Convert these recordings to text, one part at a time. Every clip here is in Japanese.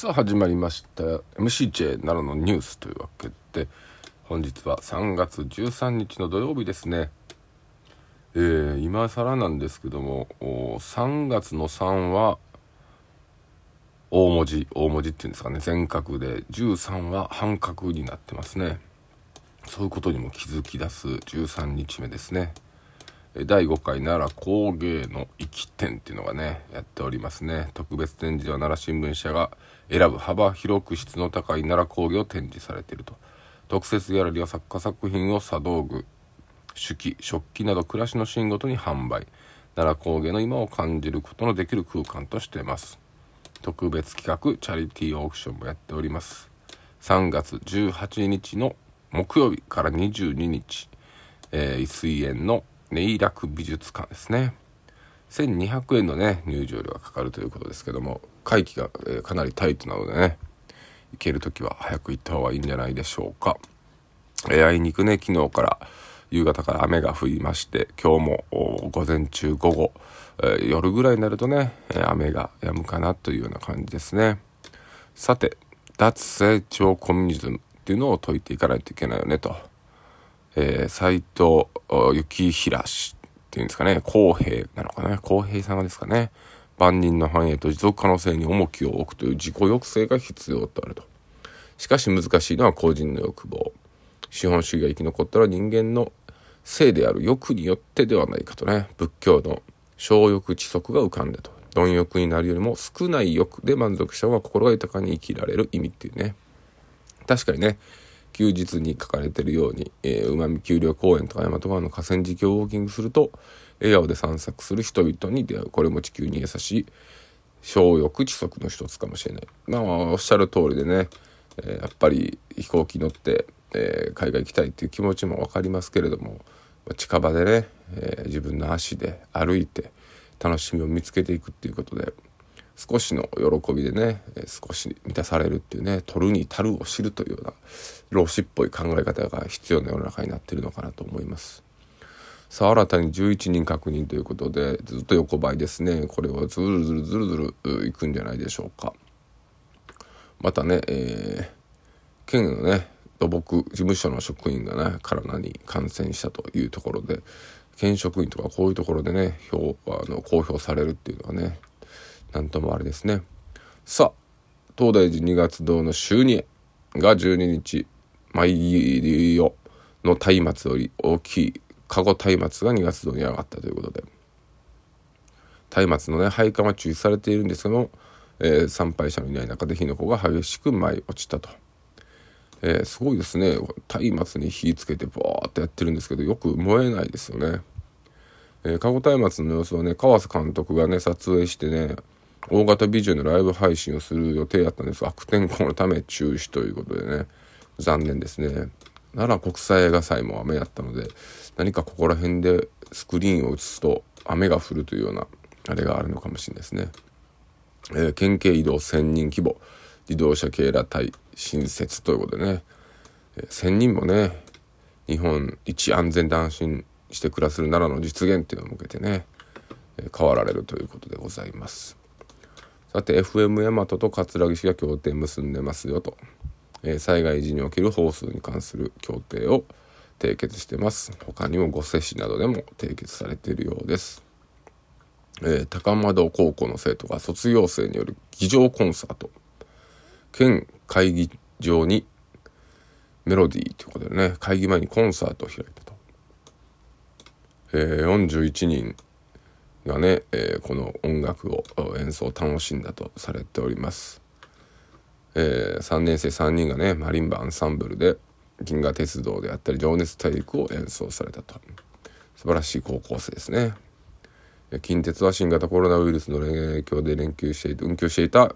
さあ始まりました MCJ 奈良のニュースというわけで本日は3月13日の土曜日ですね。えー、今更なんですけども3月の3は大文字大文字っていうんですかね。全角で13は半角になってますね。そういうことにも気づき出す13日目ですね。第5回奈良工芸の生き展っていうのがねやっておりますね。特別展示では奈良新聞社が選ぶ幅広く質の高い奈良工芸を展示されていると。特設ギャラリーは作家作品を茶道具手記食器など暮らしのシーンごとに販売。奈良工芸の今を感じることのできる空間としています。特別企画チャリティーオークションもやっております。3月18日の木曜日から22日、えー、水園のネ楽美術館ですね。1200円のね入場料がかかるということですけども会期が、えー、かなりタイトなのでね行ける時は早く行った方がいいんじゃないでしょうか、えー、あいにくね昨日から夕方から雨が降りまして今日も午前中午後、えー、夜ぐらいになるとね雨が止むかなというような感じですね。さて脱成長コミュニズムっていうのを解いていかないといけないよねと。えー、斎藤幸平氏っていうんですかね、公平なのかな、公平さんがですかね、万人の繁栄と持続可能性に重きを置くという自己抑制が必要とあると。しかし難しいのは個人の欲望。資本主義が生き残ったら人間の性である欲によってではないかとね、仏教の小欲知足が浮かんでと。貪欲になるよりも少ない欲で満足した方が心が豊かに生きられる意味っていうね。確かにね、休日に書かれてるように、えー、うまみ丘陵公園とか大和川の河川敷をウォーキングすると笑顔で散策する人々に出会う。これも地球に優しい小欲知足の一つかもしれない。まあおっしゃる通りでね、えー、やっぱり飛行機乗って、えー、海外行きたいっていう気持ちも分かりますけれども近場でね、え自分の足で歩いて楽しみを見つけていくっていうことで少しの喜びでねえ少し満たされるっていうね取るに足るを知るというような老子っぽい考え方が必要な世の中になっているのかなと思います。さあ新たに11人確認ということでずっと横ばいですねこれはずるずるずるずるいくんじゃないでしょうかまたね、えー、県のね土木事務所の職員がね体に感染したというところで県職員とかこういうところでね表あの公表されるっていうのはねなんともあれですね。さあ、東大寺2月堂の収入が12日、毎夜の松明より大きい籠松明が2月堂に上がったということで、松明のね、配管は中止されているんですけども、えー、参拝者のいない中で火の粉が激しく舞い落ちたと。えー、すごいですね。松明に火つけてバーってやってるんですけど、よく燃えないですよね。えー、鹿児松明の様子はね、川瀬監督がね、撮影してね、大型ビジョンのライブ配信をする予定だったんです。が悪天候のため中止ということでね。残念ですね。奈良国際映画祭も雨やったので何かここら辺でスクリーンを映すと雨が降るというようなあれがあるのかもしれないですね、えー、県警移動1000人規模自動車警ら隊新設ということでね、えー、1000人もね日本一安全で安心して暮らせる奈良の実現っていうのを向けてね、え、変わられるということでございます。さて FM 大和と桂木市が協定結んでますよと、えー、災害時における放数に関する協定を締結してます。他にも御所市などでも締結されているようです、えー、高円高校の生徒が卒業生による議場コンサート。県会議場にメロディーということでね会議前にコンサートを開いたと、えー、41人がね、えー、この音楽を演奏を楽しんだとされております、えー、3年生3人がねマリンバアンサンブルで銀河鉄道であったり情熱大陸を演奏されたと。素晴らしい高校生ですね。近鉄は新型コロナウイルスの影響で連休していて運休していた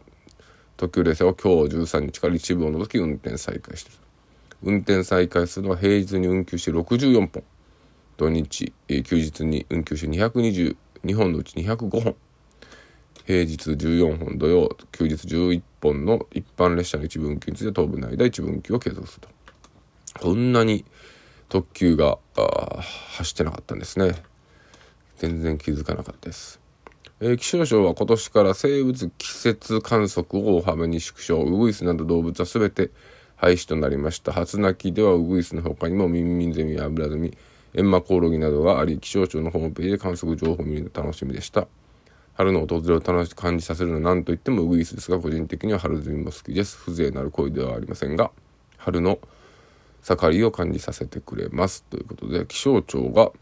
特急列車を今日13日から一部を除き運転再開している。運転再開するのは平日に運休して64本。土日休日に運休して220 2本のうち205本。平日14本土曜休日11本の一般列車の一部運休について当分の間一部運休を継続すると。こんなに特急が走ってなかったんですね。全然気づかなかったです、えー、気象庁は今年から生物季節観測を大幅に縮小。ウグイスなど動物は全て廃止となりました。初鳴きではウグイスの他にもミンミンゼミやアブラゼミ。エンマコオロギなどがあり気象庁のホームページで観測情報を見るの楽しみでした。春の訪れを楽しく感じさせるのは何といってもウグイスですが個人的には春ゼミも好きです。風情なる恋ではありませんが春の盛りを感じさせてくれます。ということで気象庁が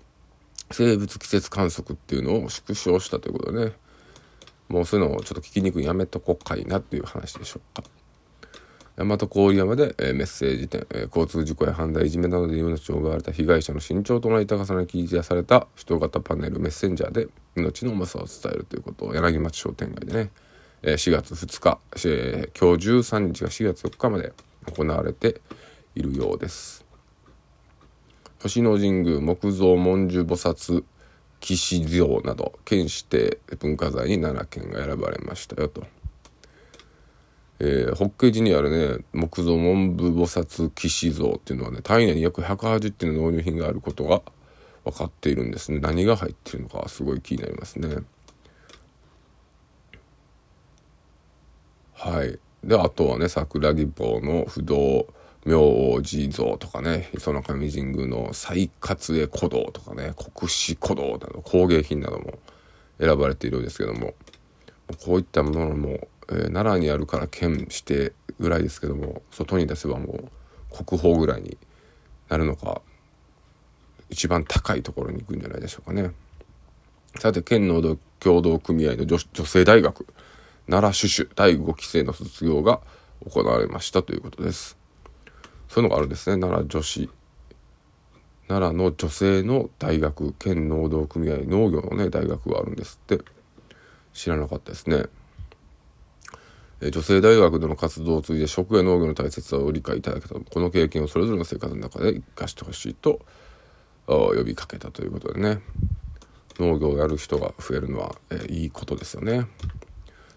生物季節観測っていうのを縮小したということでね。もうそういうのをちょっと聞きにくいやめとこっかいなっていう話でしょうか。大和郡山で、えー、メッセージ展、えー、交通事故や犯罪いじめなどで命を奪われた被害者の身長となり高さに記事された人型パネルメッセンジャーで命の重さを伝えるということを柳町商店街でね、えー、4月2日、えー、今日13日が4月4日まで行われているようです。吉野神宮木造文殊菩薩騎士像など県指定文化財に7件が選ばれましたよと。えー、法華寺にあるね木造文部菩薩騎士像っていうのはね体内に約180点の納入品があることが分かっているんですね。何が入ってるのかすごい気になりますね。はい。であとはね桜木坊の不動明王寺像とかね磯の上神宮の最活絵古道とかね国史古道など工芸品なども選ばれているんですけどもこういったものもえー、奈良にあるから県指定ぐらいですけども外に出せばもう国宝ぐらいになるのか一番高いところに行くんじゃないでしょうかね。さて県農協同組合の女性大学奈良種々第5期生の卒業が行われましたということです。そういうのがあるんですね奈良女子奈良の女性の大学県農道組合農業のね大学があるんですって知らなかったですね。女性大学での活動を通じて食や農業の大切さを理解いただけたこの経験をそれぞれの生活の中で生かしてほしいと呼びかけたということでね。農業をやる人が増えるのは、えー、いいことですよね。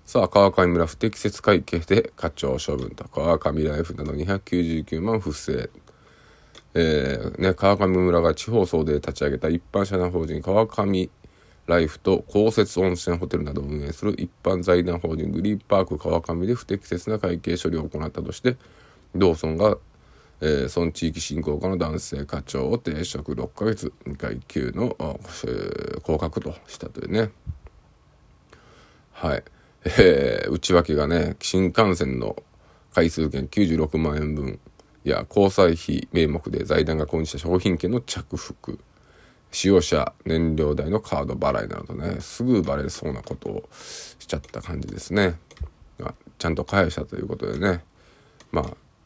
さあ川上村不適切会計で課長処分と。川上ライフなど299万不正。えーね、川上村が地方層で立ち上げた一般社団法人川上ライフと公設温泉ホテルなどを運営する一般財団法人グリーパーク川上で不適切な会計処理を行ったとして同村が、えー、村地域振興課の男性課長を停職6ヶ月2階級の、えー、降格としたというね。はい、えー、内訳がね新幹線の回数券96万円分や交際費名目で財団が購入した商品券の着服。使用者燃料代のカード払いなどねすぐバレそうなことをしちゃった感じですね、まあ、ちゃんと返したということでねまあ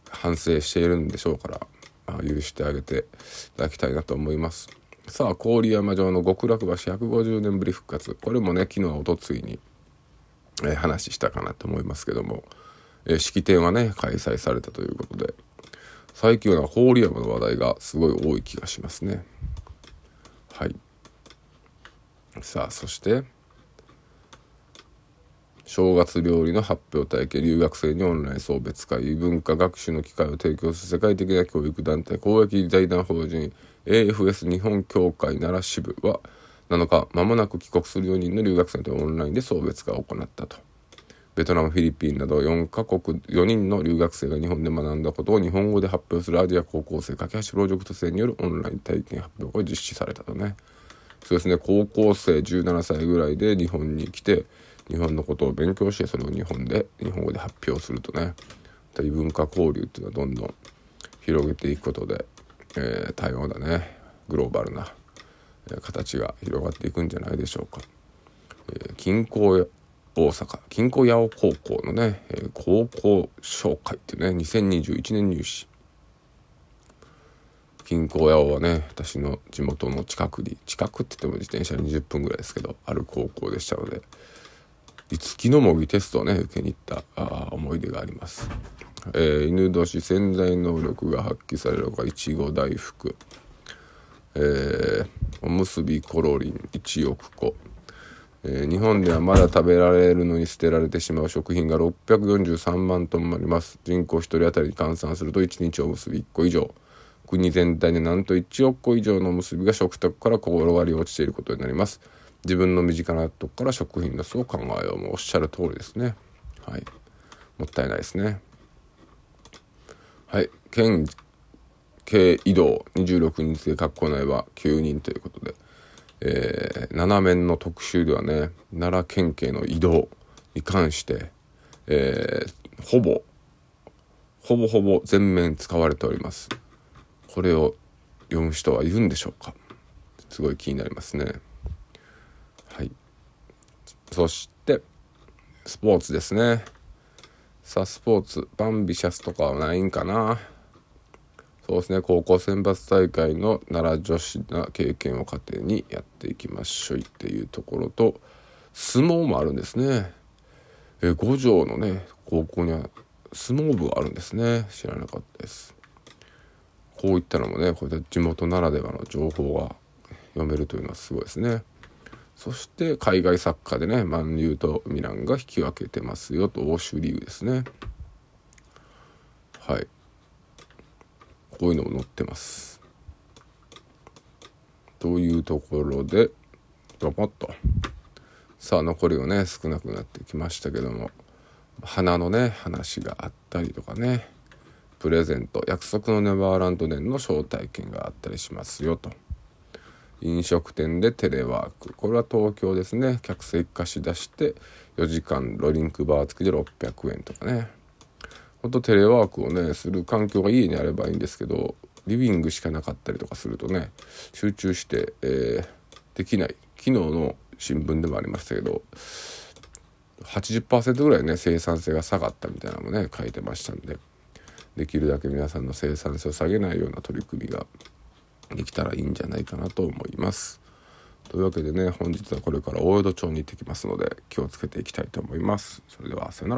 反省しているんでしょうから、まあ、許してあげていただきたいなと思います。さあ郡山城の極楽橋150年ぶり復活。これもね昨日おとついに、えー、話したかなと思いますけども、えー、式典はね開催されたということで最近は郡山の話題がすごい多い気がしますね。はい。さあそして正月料理の発表体験留学生にオンライン送別会文化学習の機会を提供する世界的な教育団体公益財団法人 AFS 日本協会奈良支部は7日間もなく帰国する4人の留学生とオンラインで送別会を行ったと。ベトナムフィリピンなど4カ国4人の留学生が日本で学んだことを日本語で発表するアジア高校生架け橋プロジェクト生によるオンライン体験発表が実施されたとね。そうですね。高校生17歳ぐらいで日本に来て日本のことを勉強してそれを日本で日本語で発表するとね。異文化交流っていうのはどんどん広げていくことで、えー、多様なねグローバルな形が広がっていくんじゃないでしょうか。えー、近郊大阪金庫八尾高校のね、えー、高校紹介っていうね2021年入試。金庫八尾はね私の地元の近くに近くって言っても自転車20分ぐらいですけどある高校でしたので五木の模擬テストをね受けに行ったあ思い出があります、えー、犬年潜在能力が発揮されるのがいちご大福。えー、おむすびコロリン1億個。えー、日本ではまだ食べられるのに捨てられてしまう食品が643万トンもあります。人口1人当たりに換算すると1日おむすび1個以上。国全体でなんと1億個以上のおむすびが食卓から転がり落ちていることになります。自分の身近なとこから食品ロスを考えようもおっしゃる通りですね。はい。もったいないですね。はい。県警移動26日で学校内は9人ということで、えー、7面の特集ではね奈良県警の移動に関して、えー、ほぼほぼほぼ全面使われております。これを読む人はいるんでしょうか？すごい気になりますね。はい。そしてスポーツですね。さあスポーツバンビシャスとかはないんかな？そうですね。高校選抜大会の奈良女子な経験を糧にやっていきましょうっていうところと相撲もあるんですね。え五条のね高校には相撲部があるんですね。知らなかったです。こういったのもねこういった地元ならではの情報が読めるというのはすごいですね。そして海外サッカーでねマンユーとミランが引き分けてますよと欧州リーグですね。はい。こういうのも載ってます。というところでパパッと。さあ残りがね少なくなってきましたけども花のね話があったりとかねプレゼント約束のネバーランド年の招待券があったりしますよと。飲食店でテレワーク。これは東京ですね。客席貸し出して4時間ドリンクバー付きで600円とかね。ほんとテレワークをねする環境が家にあればいいんですけどリビングしかなかったりとかするとね集中して、えー、できない昨日の新聞でもありましたけど80%ぐらいね生産性が下がったみたいなのもね書いてましたんでできるだけ皆さんの生産性を下げないような取り組みができたらいいんじゃないかなと思います。というわけでね本日はこれから大江戸町に行ってきますので気をつけていきたいと思います。それではさよなら。